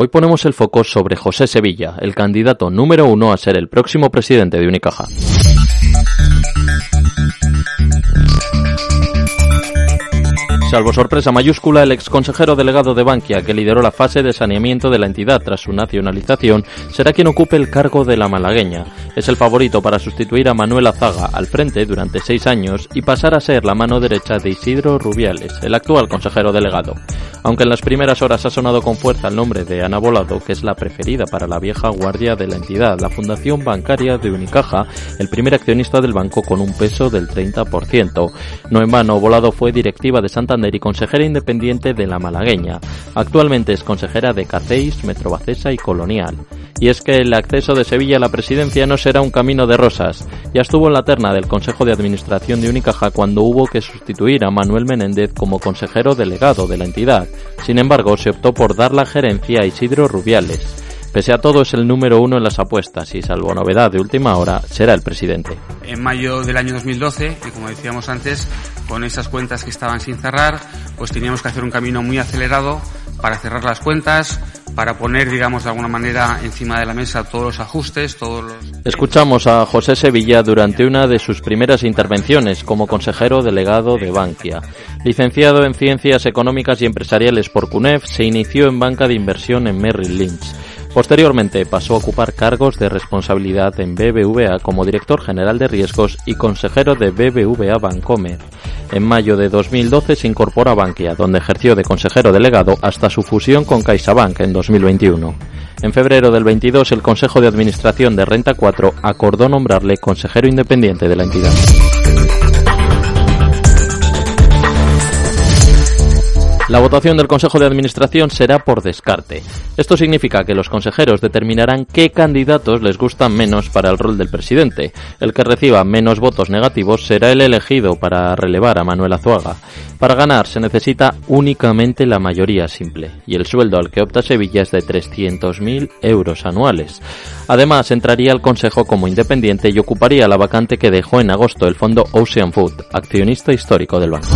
Hoy ponemos el foco sobre José Sevilla, el candidato número uno a ser el próximo presidente de Unicaja. Salvo sorpresa mayúscula, el ex consejero delegado de Bankia, que lideró la fase de saneamiento de la entidad tras su nacionalización, será quien ocupe el cargo de la malagueña. Es el favorito para sustituir a Manuel Azaga al frente durante seis años y pasar a ser la mano derecha de Isidro Rubiales, el actual consejero delegado. Aunque en las primeras horas ha sonado con fuerza el nombre de Ana Volado, que es la preferida para la vieja guardia de la entidad, la Fundación Bancaria de Unicaja, el primer accionista del banco con un peso del 30%. No en vano, Volado fue directiva de Santa y consejera independiente de la malagueña. Actualmente es consejera de Caceis, Metrobacesa y Colonial. Y es que el acceso de Sevilla a la presidencia no será un camino de rosas. Ya estuvo en la terna del Consejo de Administración de Unicaja cuando hubo que sustituir a Manuel Menéndez como consejero delegado de la entidad. Sin embargo, se optó por dar la gerencia a Isidro Rubiales. Pese a todo, es el número uno en las apuestas y, salvo novedad de última hora, será el presidente. En mayo del año 2012, y como decíamos antes, con esas cuentas que estaban sin cerrar, pues teníamos que hacer un camino muy acelerado para cerrar las cuentas, para poner, digamos, de alguna manera encima de la mesa todos los ajustes, todos los... Escuchamos a José Sevilla durante una de sus primeras intervenciones como consejero delegado de Bankia. Licenciado en Ciencias Económicas y Empresariales por CUNEF, se inició en banca de inversión en Merrill Lynch. Posteriormente pasó a ocupar cargos de responsabilidad en BBVA como director general de riesgos y consejero de BBVA Bancomer. En mayo de 2012 se incorporó a Bankia, donde ejerció de consejero delegado hasta su fusión con CaixaBank en 2021. En febrero del 22, el Consejo de Administración de Renta 4 acordó nombrarle consejero independiente de la entidad. La votación del Consejo de Administración será por descarte. Esto significa que los consejeros determinarán qué candidatos les gustan menos para el rol del presidente. El que reciba menos votos negativos será el elegido para relevar a Manuel Azuaga. Para ganar se necesita únicamente la mayoría simple, y el sueldo al que opta Sevilla es de 300.000 euros anuales. Además, entraría al Consejo como independiente y ocuparía la vacante que dejó en agosto el fondo Ocean Food, accionista histórico del banco.